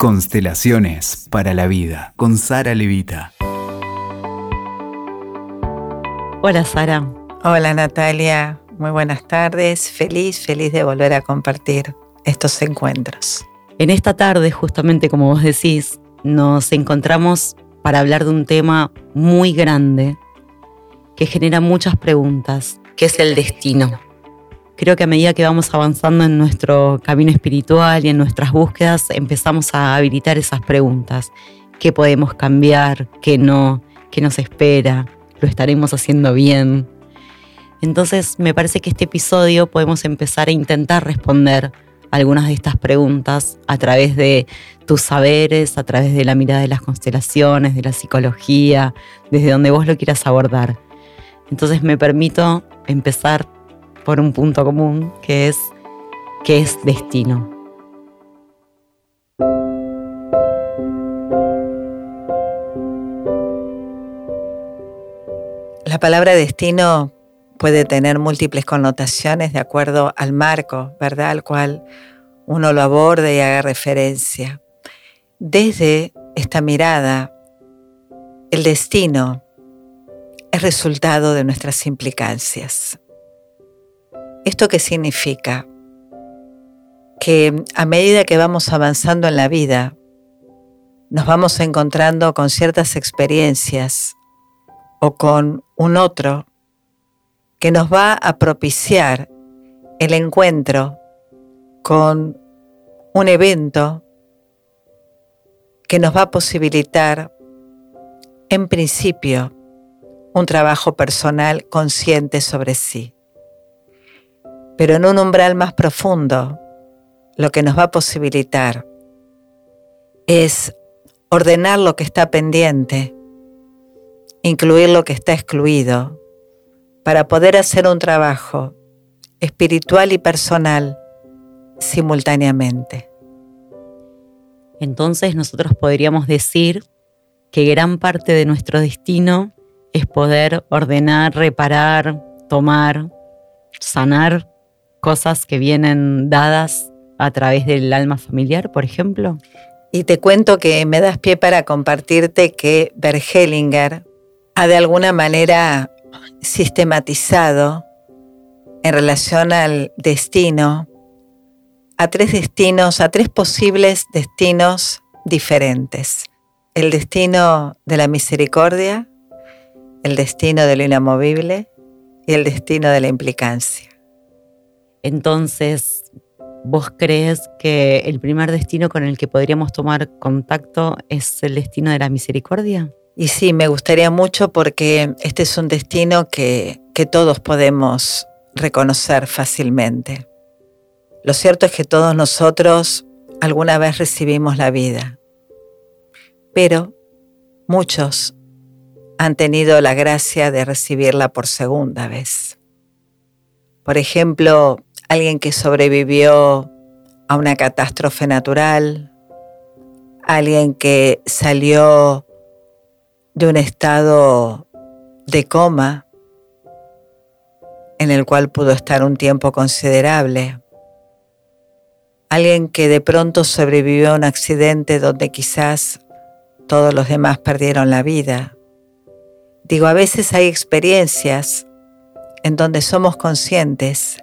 Constelaciones para la vida con Sara Levita. Hola Sara. Hola Natalia, muy buenas tardes. Feliz, feliz de volver a compartir estos encuentros. En esta tarde, justamente como vos decís, nos encontramos para hablar de un tema muy grande que genera muchas preguntas, que es el destino. Creo que a medida que vamos avanzando en nuestro camino espiritual y en nuestras búsquedas, empezamos a habilitar esas preguntas. ¿Qué podemos cambiar? ¿Qué no? ¿Qué nos espera? ¿Lo estaremos haciendo bien? Entonces me parece que este episodio podemos empezar a intentar responder algunas de estas preguntas a través de tus saberes, a través de la mirada de las constelaciones, de la psicología, desde donde vos lo quieras abordar. Entonces me permito empezar por un punto común que es que es destino. La palabra destino puede tener múltiples connotaciones de acuerdo al marco, ¿verdad? Al cual uno lo aborde y haga referencia. Desde esta mirada, el destino es resultado de nuestras implicancias. ¿Esto qué significa? Que a medida que vamos avanzando en la vida, nos vamos encontrando con ciertas experiencias o con un otro que nos va a propiciar el encuentro con un evento que nos va a posibilitar, en principio, un trabajo personal consciente sobre sí pero en un umbral más profundo, lo que nos va a posibilitar es ordenar lo que está pendiente, incluir lo que está excluido, para poder hacer un trabajo espiritual y personal simultáneamente. Entonces nosotros podríamos decir que gran parte de nuestro destino es poder ordenar, reparar, tomar, sanar cosas que vienen dadas a través del alma familiar, por ejemplo? Y te cuento que me das pie para compartirte que Bergelinger ha de alguna manera sistematizado en relación al destino a tres destinos, a tres posibles destinos diferentes. El destino de la misericordia, el destino de lo inamovible y el destino de la implicancia. Entonces, ¿vos crees que el primer destino con el que podríamos tomar contacto es el destino de la misericordia? Y sí, me gustaría mucho porque este es un destino que, que todos podemos reconocer fácilmente. Lo cierto es que todos nosotros alguna vez recibimos la vida, pero muchos han tenido la gracia de recibirla por segunda vez. Por ejemplo, alguien que sobrevivió a una catástrofe natural, alguien que salió de un estado de coma en el cual pudo estar un tiempo considerable, alguien que de pronto sobrevivió a un accidente donde quizás todos los demás perdieron la vida. Digo, a veces hay experiencias en donde somos conscientes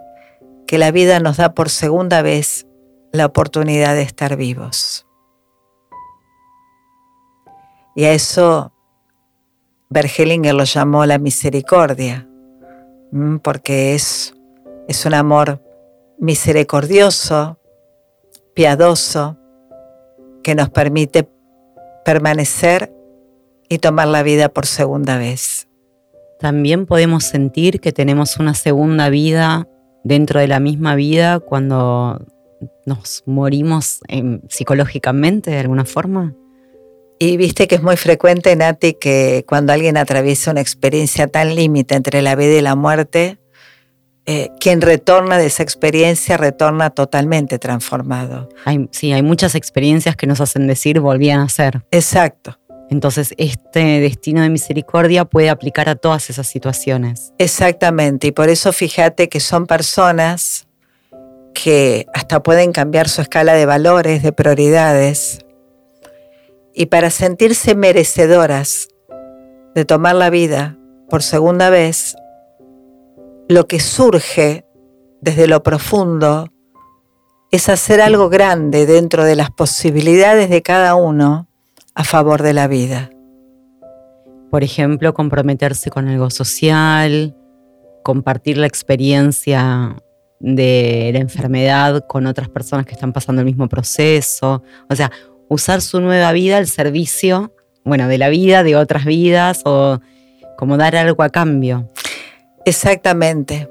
que la vida nos da por segunda vez la oportunidad de estar vivos. Y a eso Bergelinger lo llamó la misericordia, porque es, es un amor misericordioso, piadoso, que nos permite permanecer y tomar la vida por segunda vez. También podemos sentir que tenemos una segunda vida dentro de la misma vida cuando nos morimos psicológicamente de alguna forma? Y viste que es muy frecuente, Nati, que cuando alguien atraviesa una experiencia tan límite entre la vida y la muerte, eh, quien retorna de esa experiencia retorna totalmente transformado. sí, hay muchas experiencias que nos hacen decir volvían a ser. Exacto. Entonces, este destino de misericordia puede aplicar a todas esas situaciones. Exactamente, y por eso fíjate que son personas que hasta pueden cambiar su escala de valores, de prioridades, Y para sentirse merecedoras de tomar la vida por segunda vez, lo que surge desde lo profundo es hacer algo grande dentro de las posibilidades de cada uno a favor de la vida. Por ejemplo, comprometerse con algo social, compartir la experiencia de la enfermedad con otras personas que están pasando el mismo proceso. O sea, usar su nueva vida al servicio, bueno, de la vida, de otras vidas o como dar algo a cambio. Exactamente.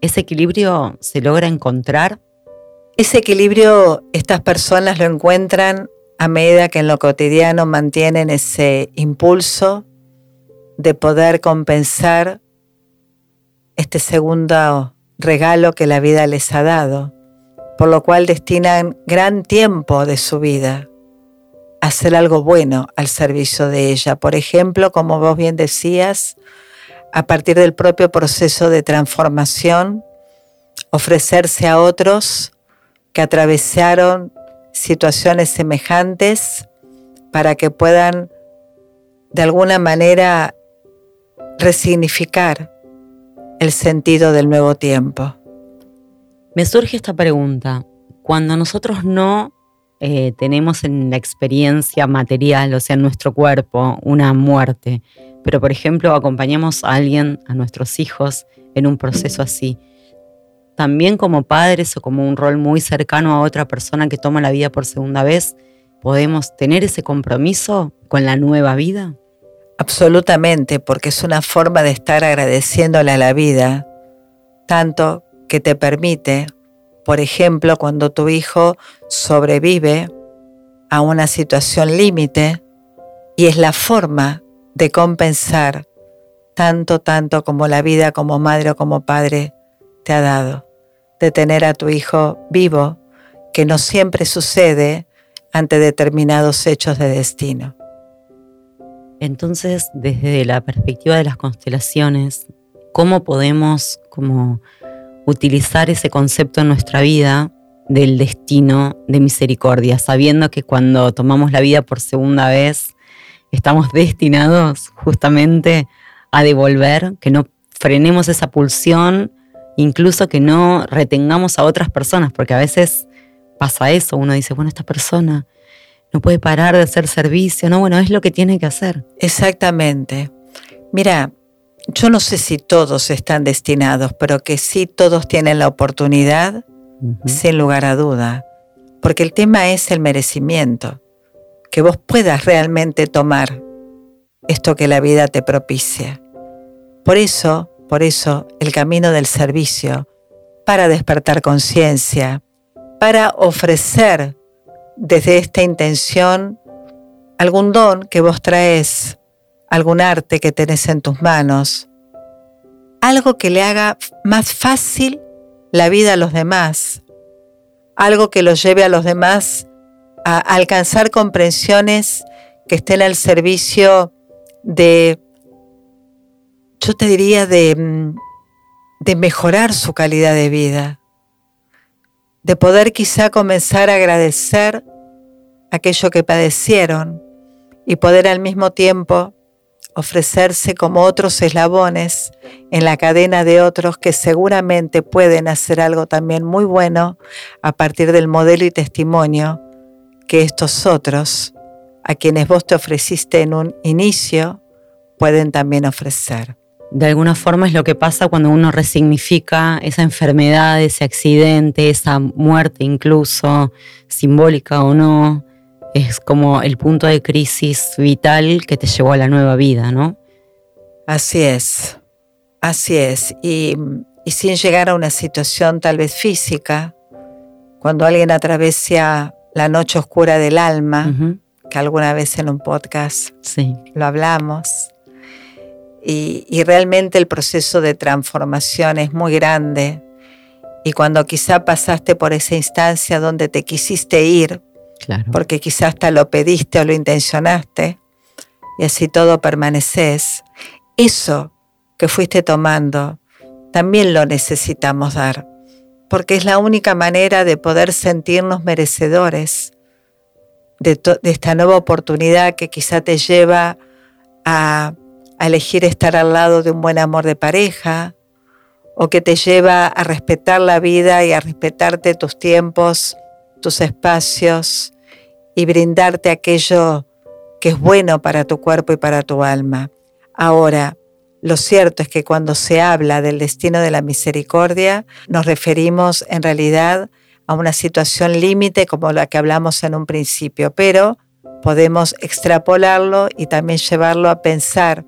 ¿Ese equilibrio se logra encontrar? Ese equilibrio estas personas lo encuentran a medida que en lo cotidiano mantienen ese impulso de poder compensar este segundo regalo que la vida les ha dado, por lo cual destinan gran tiempo de su vida a hacer algo bueno al servicio de ella. Por ejemplo, como vos bien decías, a partir del propio proceso de transformación, ofrecerse a otros que atravesaron situaciones semejantes para que puedan de alguna manera resignificar el sentido del nuevo tiempo. Me surge esta pregunta. Cuando nosotros no eh, tenemos en la experiencia material, o sea, en nuestro cuerpo, una muerte, pero por ejemplo acompañamos a alguien, a nuestros hijos, en un proceso así, también como padres o como un rol muy cercano a otra persona que toma la vida por segunda vez, podemos tener ese compromiso con la nueva vida? Absolutamente, porque es una forma de estar agradeciéndole a la vida, tanto que te permite, por ejemplo, cuando tu hijo sobrevive a una situación límite, y es la forma de compensar tanto, tanto como la vida como madre o como padre te ha dado, de tener a tu hijo vivo, que no siempre sucede ante determinados hechos de destino. Entonces, desde la perspectiva de las constelaciones, ¿cómo podemos como utilizar ese concepto en nuestra vida del destino de misericordia, sabiendo que cuando tomamos la vida por segunda vez, estamos destinados justamente a devolver, que no frenemos esa pulsión, incluso que no retengamos a otras personas, porque a veces pasa eso, uno dice, bueno, esta persona no puede parar de hacer servicio, no, bueno, es lo que tiene que hacer. Exactamente. Mira, yo no sé si todos están destinados, pero que sí todos tienen la oportunidad, sin lugar a duda, porque el tema es el merecimiento, que vos puedas realmente tomar esto que la vida te propicia. Por eso, por eso, el camino del servicio, para despertar conciencia, para ofrecer desde esta intención algún don que vos traes, algún arte que tenés en tus manos, algo que le haga más fácil la vida a los demás, algo que los lleve a los demás a alcanzar comprensiones que estén al servicio de, yo te diría, de, mm, de mejorar su calidad de vida de poder quizá comenzar a agradecer aquello que padecieron y poder al mismo tiempo ofrecerse como otros eslabones en la cadena de otros que seguramente pueden hacer algo también muy bueno a partir del modelo y testimonio que estos otros, a quienes vos te ofreciste en un inicio, pueden también ofrecer de alguna forma es lo que pasa cuando uno resignifica esa enfermedad, ese accidente, esa muerte incluso, simbólica o no. Es como el punto de crisis vital que te llevó a la nueva vida, ¿no? Así es, así es. Y, sin llegar a una situación tal vez física, cuando alguien atraviesa la noche oscura del alma, que alguna vez en un podcast lo hablamos, y, realmente el proceso de transformación es muy grande. Y cuando quizá pasaste por esa instancia donde te quisiste ir, porque quizás hasta lo pediste o lo intencionaste, y así todo permaneces, eso que fuiste tomando, también lo necesitamos dar, porque es la única manera de poder sentirnos merecedores de, esta nueva oportunidad que quizá te lleva a, a elegir estar al lado de un buen amor de pareja, o que te lleva a respetar la vida y a respetarte tus tiempos, tus espacios y brindarte aquello que es bueno para tu cuerpo y para tu alma. Ahora, lo cierto es que cuando se habla del destino de la misericordia, nos referimos en realidad a una situación límite como la que hablamos en un principio, pero podemos extrapolarlo y también llevarlo a pensar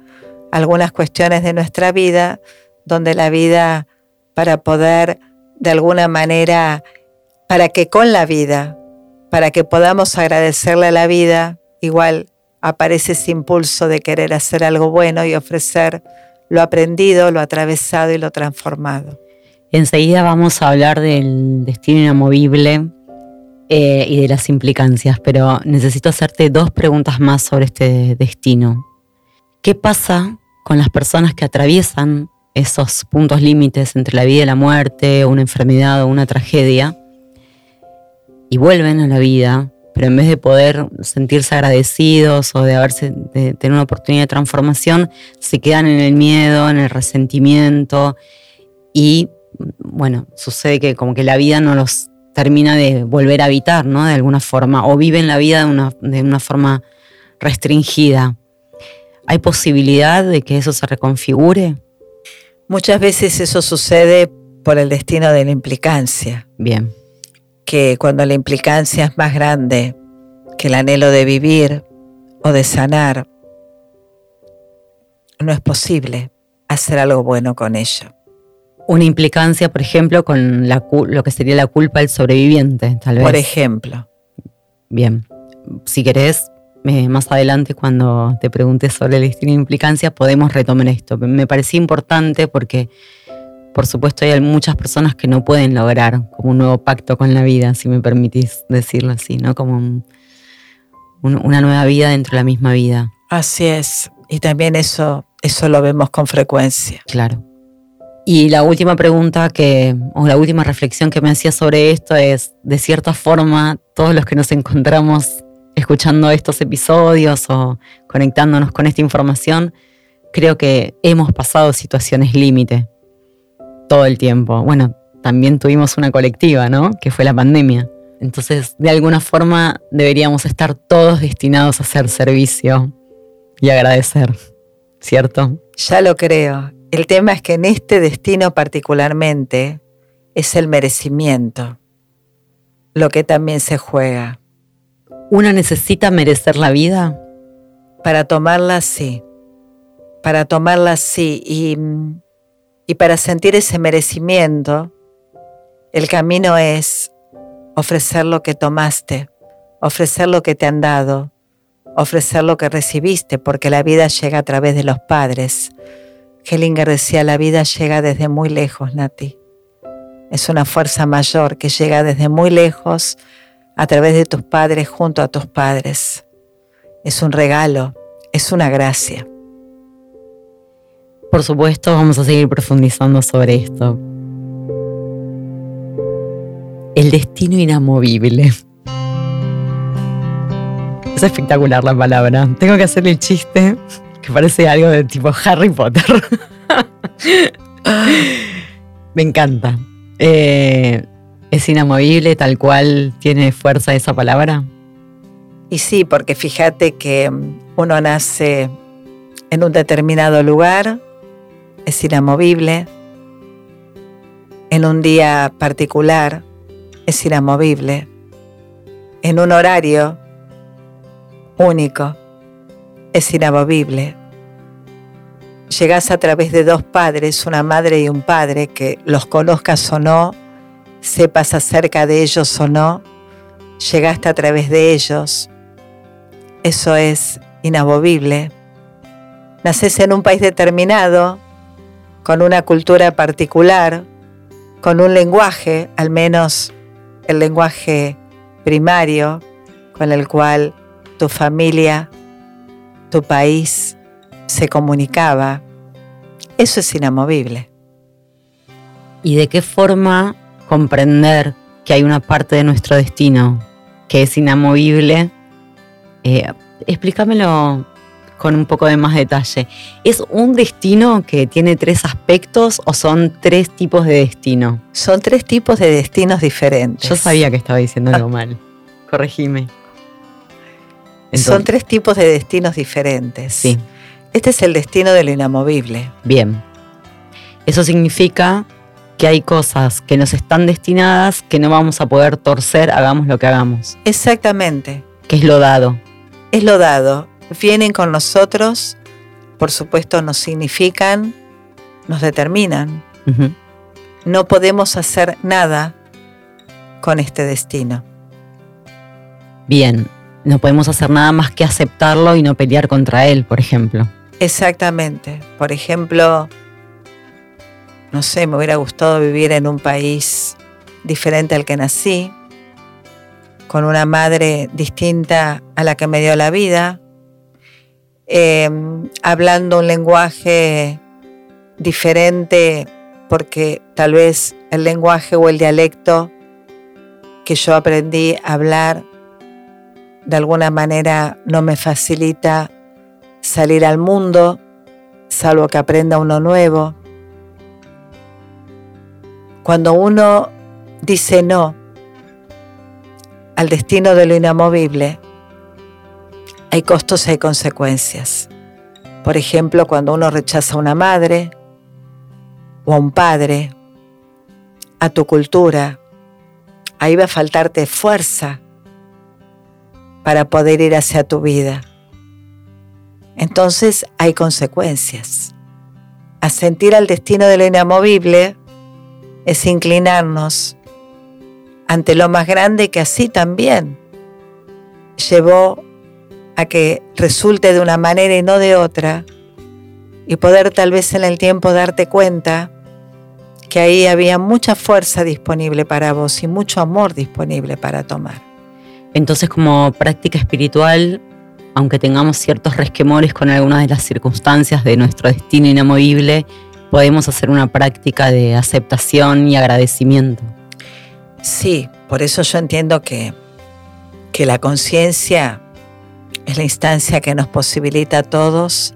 algunas cuestiones de nuestra vida donde la vida, para poder de alguna manera, para que con la vida, para que podamos agradecerle a la vida, igual aparece ese impulso de querer hacer algo bueno y ofrecer lo aprendido, lo atravesado y lo transformado. Enseguida vamos a hablar del destino inamovible eh, y de las implicancias, pero necesito hacerte dos preguntas más sobre este destino. ¿Qué pasa con las personas que atraviesan esos puntos límites entre la vida y la muerte, una enfermedad o una tragedia, y vuelven a la vida pero en vez de poder sentirse agradecidos o de haberse de tener una oportunidad de transformación, se quedan en el miedo, en el resentimiento y bueno, sucede que como que la vida no los termina de volver a habitar, ¿no? De alguna forma, o viven la vida de una, de una forma restringida. ¿Hay posibilidad de que eso se reconfigure? Muchas veces eso sucede por el destino de la implicancia. Bien que cuando la implicancia es más grande que el anhelo de vivir o de sanar, no es posible hacer algo bueno con ello. Una implicancia, por ejemplo, con la, lo que sería la culpa del sobreviviente, tal vez. Por ejemplo. Bien. Si querés, más adelante, cuando te preguntes sobre el destino de implicancia, podemos retomar esto. Me parecía importante porque por supuesto hay muchas personas que no pueden lograr como un nuevo pacto con la vida, si me permitís decirlo así, ¿no? Como una nueva vida dentro de la misma vida. Así es. Y también eso, eso lo vemos con frecuencia. Claro. Y la última pregunta que, o la última reflexión que me hacía sobre esto es, de cierta forma, todos los que nos encontramos escuchando estos episodios o conectándonos con esta información, creo que hemos pasado situaciones límite todo el tiempo. Bueno, también tuvimos una colectiva, ¿no? Que fue la pandemia. Entonces, de alguna forma, deberíamos estar todos destinados a hacer servicio y agradecer, ¿cierto? Ya lo creo. El tema es que en este destino particularmente es el merecimiento lo que también se juega. ¿Uno necesita merecer la vida? Para tomarla sí. Para tomarla sí. Y y para sentir ese merecimiento, el camino es ofrecer lo que tomaste, ofrecer lo que te han dado, ofrecer lo que recibiste, porque la vida llega a través de los padres. Hellinger decía, la vida llega desde muy lejos, Nati. Es una fuerza mayor que llega desde muy lejos a través de tus padres junto a tus padres. Es un regalo, es una gracia. Por supuesto, vamos a seguir profundizando sobre esto. El destino inamovible. Es espectacular la palabra. Tengo que hacer el chiste que parece algo de tipo Harry Potter. Me encanta. Eh, ¿Es inamovible tal cual tiene fuerza esa palabra? Y sí, porque fíjate que uno nace en un determinado lugar, es inamovible, en un día particular es inamovible, en un horario único es inamovible. Llegas a través de dos padres, una madre y un padre, que los conozcas o no, sepas acerca de ellos o no, llegaste a través de ellos. Eso es inamovible. Naces en un país determinado, con una cultura particular, con un lenguaje, al menos el lenguaje primario, con el cual tu familia, tu país se comunicaba. Eso es inamovible. ¿Y de qué forma comprender que hay una parte de nuestro destino que es inamovible Eh, explícamelo con un poco de más detalle. ¿Es un destino que tiene tres aspectos o son tres tipos de destino? Son tres tipos de destinos diferentes. Yo sabía que estaba diciendo algo mal. Corregime. son tres tipos de destinos diferentes. Sí. Este es el destino de lo inamovible. Bien. Eso significa que hay cosas que nos están destinadas que no vamos a poder torcer, hagamos lo que hagamos. Exactamente. Que es lo dado. Es lo dado vienen con nosotros, por supuesto nos significan, nos determinan. No podemos hacer nada con este destino. Bien, no podemos hacer nada más que aceptarlo y no pelear contra él, por ejemplo. Exactamente. Por ejemplo, no sé, me hubiera gustado vivir en un país diferente al que nací, con una madre distinta a la que me dio la vida, Em, hablando un lenguaje diferente porque tal vez el lenguaje o el dialecto que yo aprendí a hablar de alguna manera no me facilita salir al mundo, salvo que aprenda uno nuevo. Cuando uno dice no al destino de lo inamovible, hay costos y hay consecuencias. Por ejemplo, cuando uno rechaza a una madre o a un padre, a tu cultura, ahí va a faltarte fuerza para poder ir hacia tu vida. Entonces hay consecuencias. Asentir al destino de lo inamovible es inclinarnos ante lo más grande que así también llevó a que resulte de una manera y no de otra, y poder tal vez en el tiempo darte cuenta que ahí había mucha fuerza disponible para vos y mucho amor disponible para tomar. Entonces como práctica espiritual, aunque tengamos ciertos resquemores con algunas de las circunstancias de nuestro destino inamovible, podemos hacer una práctica de aceptación y agradecimiento. Sí, por eso yo entiendo que, que la conciencia es la instancia que nos posibilita a todos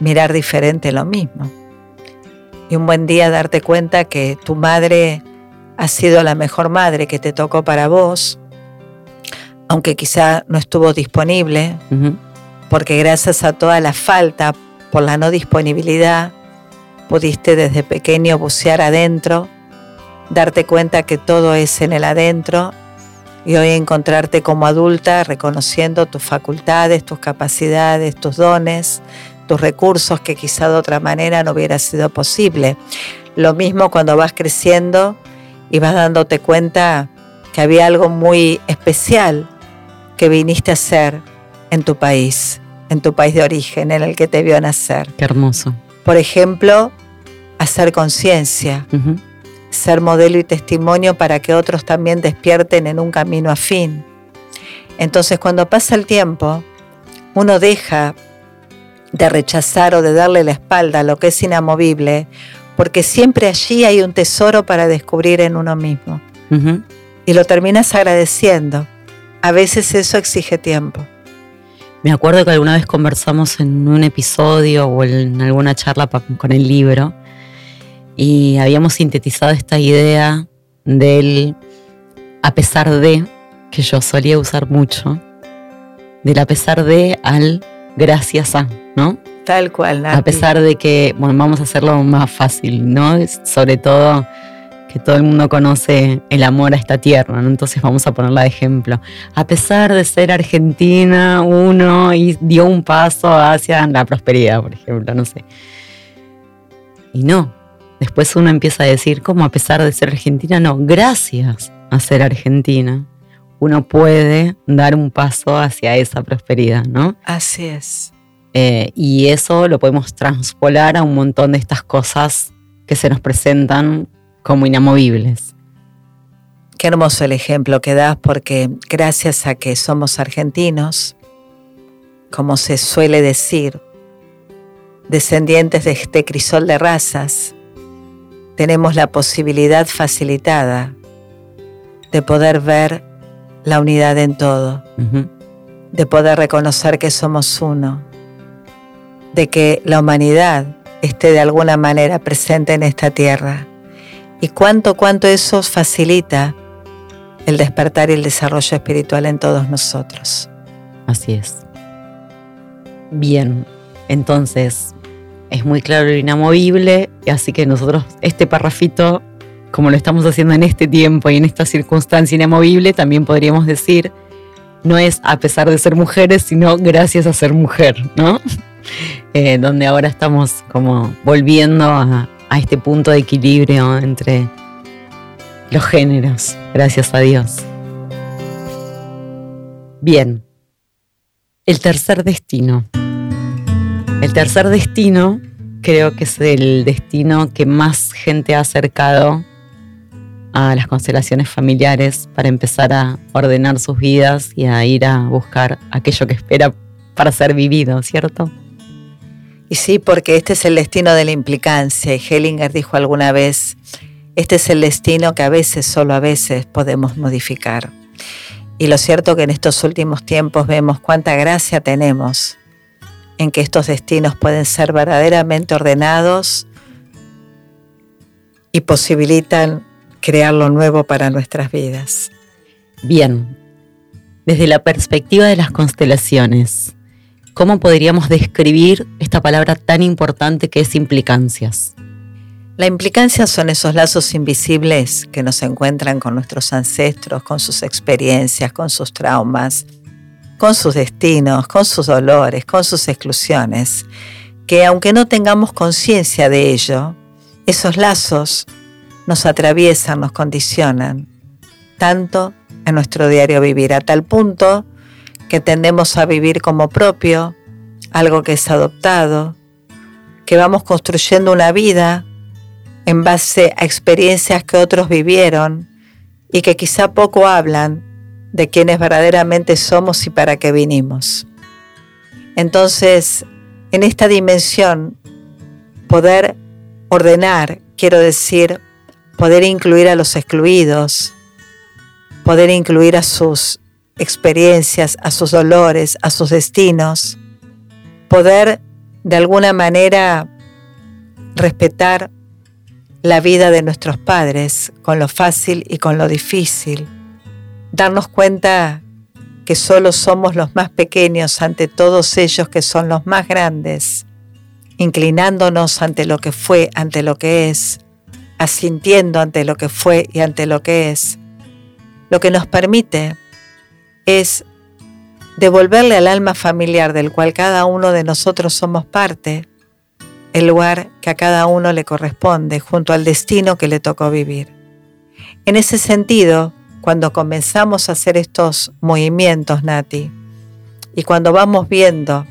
mirar diferente lo mismo. Y un buen día darte cuenta que tu madre ha sido la mejor madre que te tocó para vos, aunque quizá no estuvo disponible, porque gracias a toda la falta por la no disponibilidad, pudiste desde pequeño bucear adentro, darte cuenta que todo es en el adentro y hoy encontrarte como adulta reconociendo tus facultades, tus capacidades, tus dones, tus recursos que quizá de otra manera no hubiera sido posible. Lo mismo cuando vas creciendo y vas dándote cuenta que había algo muy especial que viniste a hacer en tu país, en tu país de origen, en el que te vio nacer. Qué hermoso. Por ejemplo, hacer conciencia ser modelo y testimonio para que otros también despierten en un camino afín. Entonces cuando pasa el tiempo, uno deja de rechazar o de darle la espalda a lo que es inamovible, porque siempre allí hay un tesoro para descubrir en uno mismo. Y lo terminas agradeciendo. A veces eso exige tiempo. Me acuerdo que alguna vez conversamos en un episodio o en alguna charla con el libro y habíamos sintetizado esta idea del a pesar de, que yo solía usar mucho, del a pesar de al gracias a, ¿no? Tal cual, A pesar de que, bueno, vamos a hacerlo más fácil, ¿no? Sobre todo que todo el mundo conoce el amor a esta tierra, ¿no? Entonces vamos a ponerla de ejemplo. A pesar de ser argentina, uno y dio un paso hacia la prosperidad, por ejemplo, no sé. Y no, Después uno empieza a decir, como a pesar de ser argentina, no, gracias a ser argentina, uno puede dar un paso hacia esa prosperidad, ¿no? Así es. Eh, y eso lo podemos transpolar a un montón de estas cosas que se nos presentan como inamovibles. Qué hermoso el ejemplo que das porque gracias a que somos argentinos, como se suele decir, descendientes de este crisol de razas, tenemos la posibilidad facilitada de poder ver la unidad en todo. de poder reconocer que somos uno, de que la humanidad esté de alguna manera presente en esta tierra y cuánto, cuánto eso facilita el despertar y el desarrollo espiritual en todos nosotros. Así es. Bien, entonces es muy claro lo inamovible, así que nosotros este parrafito, como lo estamos haciendo en este tiempo y en esta circunstancia inamovible, también podríamos decir, no es a pesar de ser mujeres, sino gracias a ser mujer, ¿no? Eh, donde ahora estamos como volviendo a, a este punto de equilibrio entre los géneros, gracias a Dios. Bien, el tercer destino. El tercer destino creo que es el destino que más gente ha acercado a las constelaciones familiares para empezar a ordenar sus vidas y a ir a buscar aquello que espera para ser vivido, ¿cierto? Y sí, porque este es el destino de la implicancia. Hellinger dijo alguna vez, este es el destino que a veces, solo a veces, podemos modificar. Y lo cierto que en estos últimos tiempos vemos cuánta gracia tenemos en que estos destinos pueden ser verdaderamente ordenados y posibilitan crear lo nuevo para nuestras vidas. Bien, desde la perspectiva de las constelaciones, ¿cómo podríamos describir esta palabra tan importante que es implicancias? La implicancia son esos lazos invisibles que nos encuentran con nuestros ancestros, con sus experiencias, con sus traumas, con sus destinos, con sus dolores, con sus exclusiones, que aunque no tengamos conciencia de ello, esos lazos nos atraviesan, nos condicionan, tanto en nuestro diario vivir, a tal punto que tendemos a vivir como propio, algo que es adoptado, que vamos construyendo una vida en base a experiencias que otros vivieron y que quizá poco hablan de quienes verdaderamente somos y para qué vinimos. Entonces, en esta dimensión, poder ordenar, quiero decir, poder incluir a los excluidos, poder incluir a sus experiencias, a sus dolores, a sus destinos, poder de alguna manera respetar la vida de nuestros padres con lo fácil y con lo difícil, darnos cuenta que solo somos los más pequeños ante todos ellos que son los más grandes, inclinándonos ante lo que fue, ante lo que es, asintiendo ante lo que fue y ante lo que es, lo que nos permite es devolverle al alma familiar del cual cada uno de nosotros somos parte, el lugar que a cada uno le corresponde junto al destino que le tocó vivir. En ese sentido, cuando comenzamos a hacer estos movimientos, Nati, y cuando vamos viendo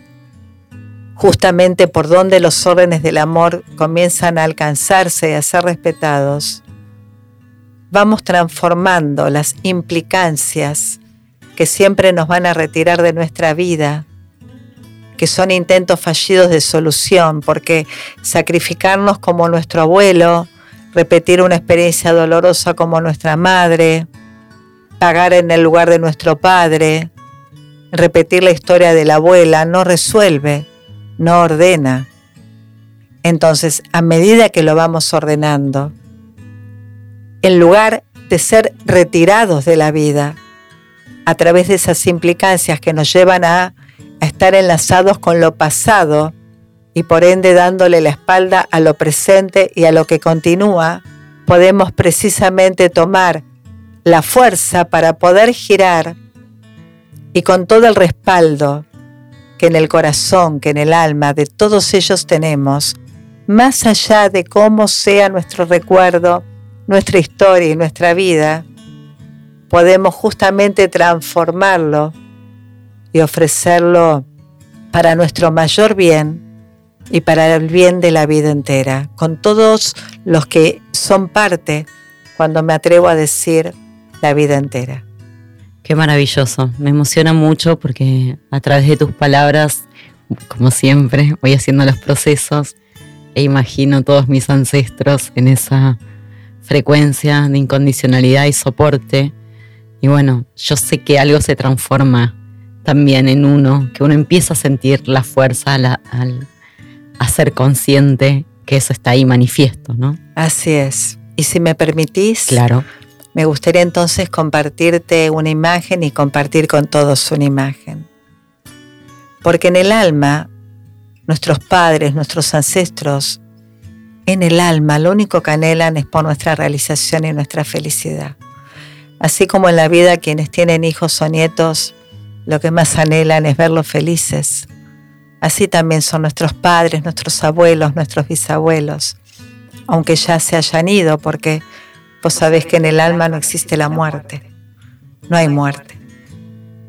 justamente por dónde los órdenes del amor comienzan a alcanzarse y a ser respetados, vamos transformando las implicancias que siempre nos van a retirar de nuestra vida que son intentos fallidos de solución, porque sacrificarnos como nuestro abuelo, repetir una experiencia dolorosa como nuestra madre, pagar en el lugar de nuestro padre, repetir la historia de la abuela, no resuelve, no ordena. Entonces, a medida que lo vamos ordenando, en lugar de ser retirados de la vida, a través de esas implicancias que nos llevan a a estar enlazados con lo pasado y por ende dándole la espalda a lo presente y a lo que continúa, podemos precisamente tomar la fuerza para poder girar y con todo el respaldo que en el corazón, que en el alma de todos ellos tenemos, más allá de cómo sea nuestro recuerdo, nuestra historia y nuestra vida, podemos justamente transformarlo y ofrecerlo para nuestro mayor bien y para el bien de la vida entera, con todos los que son parte, cuando me atrevo a decir, la vida entera. Qué maravilloso, me emociona mucho porque a través de tus palabras, como siempre, voy haciendo los procesos e imagino todos mis ancestros en esa frecuencia de incondicionalidad y soporte. Y bueno, yo sé que algo se transforma también en uno, que uno empieza a sentir la fuerza al, a ser consciente que eso está ahí manifiesto, ¿no? Así es. Y si me permitís, claro. Me gustaría entonces compartirte una imagen y compartir con todos una imagen. Porque en el alma, nuestros padres, nuestros ancestros, en el alma lo único que anhelan es por nuestra realización y nuestra felicidad. Así como en la vida quienes tienen hijos o nietos, lo que más anhelan es verlos felices. Así también son nuestros padres, nuestros abuelos, nuestros bisabuelos, aunque ya se hayan ido, porque vos sabés que en el alma no existe la muerte. No hay muerte.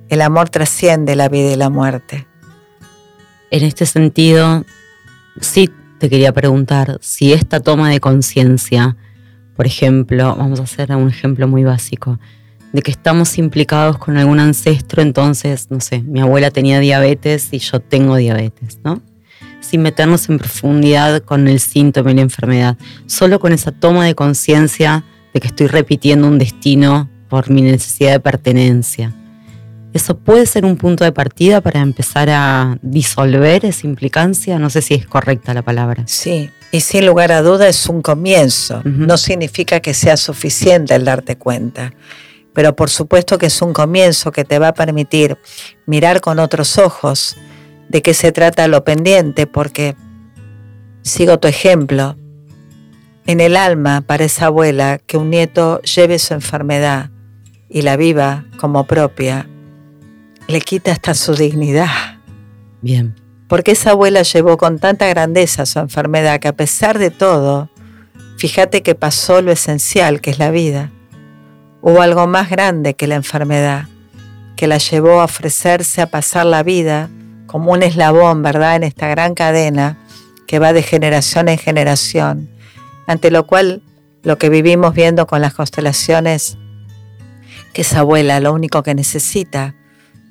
El amor trasciende la vida y la muerte. En este sentido, sí te quería preguntar si esta toma de conciencia, por ejemplo, vamos a hacer un ejemplo muy básico, de que estamos implicados con algún ancestro, entonces, no sé, mi abuela tenía diabetes y yo tengo diabetes, ¿no? Sin meternos en profundidad con el síntoma y la enfermedad, solo con esa toma de conciencia de que estoy repitiendo un destino por mi necesidad de pertenencia. ¿Eso puede ser un punto de partida para empezar a disolver esa implicancia? No sé si es correcta la palabra. Sí, y sin lugar a duda es un comienzo. No significa que sea suficiente el darte cuenta pero por supuesto que es un comienzo que te va a permitir mirar con otros ojos de qué se trata lo pendiente, porque sigo tu ejemplo, en el alma para esa abuela que un nieto lleve su enfermedad y la viva como propia, le quita hasta su dignidad. Bien. Porque esa abuela llevó con tanta grandeza su enfermedad que a pesar de todo, fíjate que pasó lo esencial que es la vida Hubo algo más grande que la enfermedad, que la llevó a ofrecerse a pasar la vida como un eslabón, ¿verdad?, en esta gran cadena que va de generación en generación, ante lo cual lo que vivimos viendo con las constelaciones, que esa abuela lo único que necesita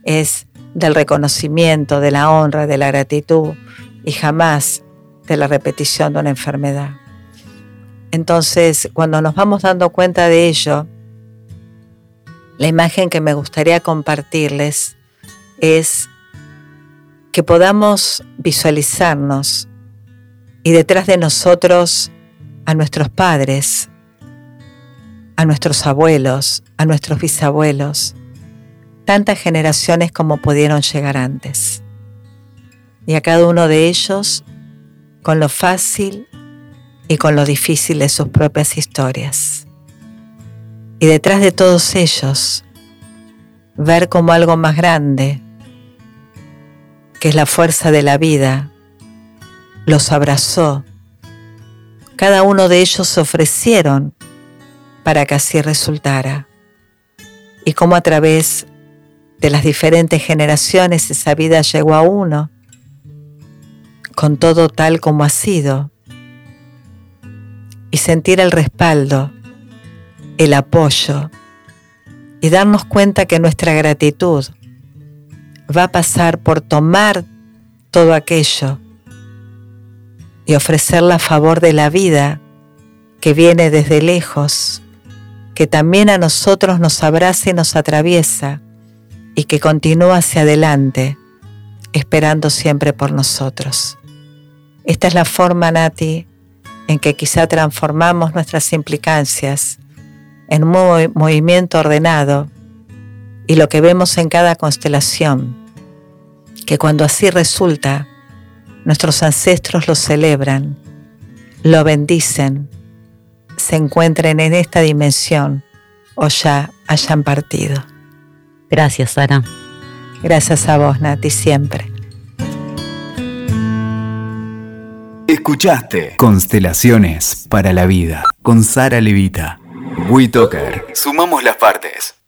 es del reconocimiento, de la honra, de la gratitud y jamás de la repetición de una enfermedad. Entonces, cuando nos vamos dando cuenta de ello, la imagen que me gustaría compartirles es que podamos visualizarnos y detrás de nosotros a nuestros padres, a nuestros abuelos, a nuestros bisabuelos, tantas generaciones como pudieron llegar antes. Y a cada uno de ellos con lo fácil y con lo difícil de sus propias historias y detrás de todos ellos ver como algo más grande, que es la fuerza de la vida, los abrazó. Cada uno de ellos se ofrecieron para que así resultara. Y como a través de las diferentes generaciones esa vida llegó a uno, con todo tal como ha sido, y sentir el respaldo el apoyo y darnos cuenta que nuestra gratitud va a pasar por tomar todo aquello y ofrecerla a favor de la vida que viene desde lejos, que también a nosotros nos abraza y nos atraviesa y que continúa hacia adelante, esperando siempre por nosotros. Esta es la forma, Nati, en que quizá transformamos nuestras implicancias en un movimiento ordenado y lo que vemos en cada constelación, que cuando así resulta, nuestros ancestros lo celebran, lo bendicen, se encuentren en esta dimensión o ya hayan partido. Gracias, Sara. Gracias a vos, Nati, siempre. Escuchaste Constelaciones para la Vida con Sara Levita. WeToker. Sumamos las partes.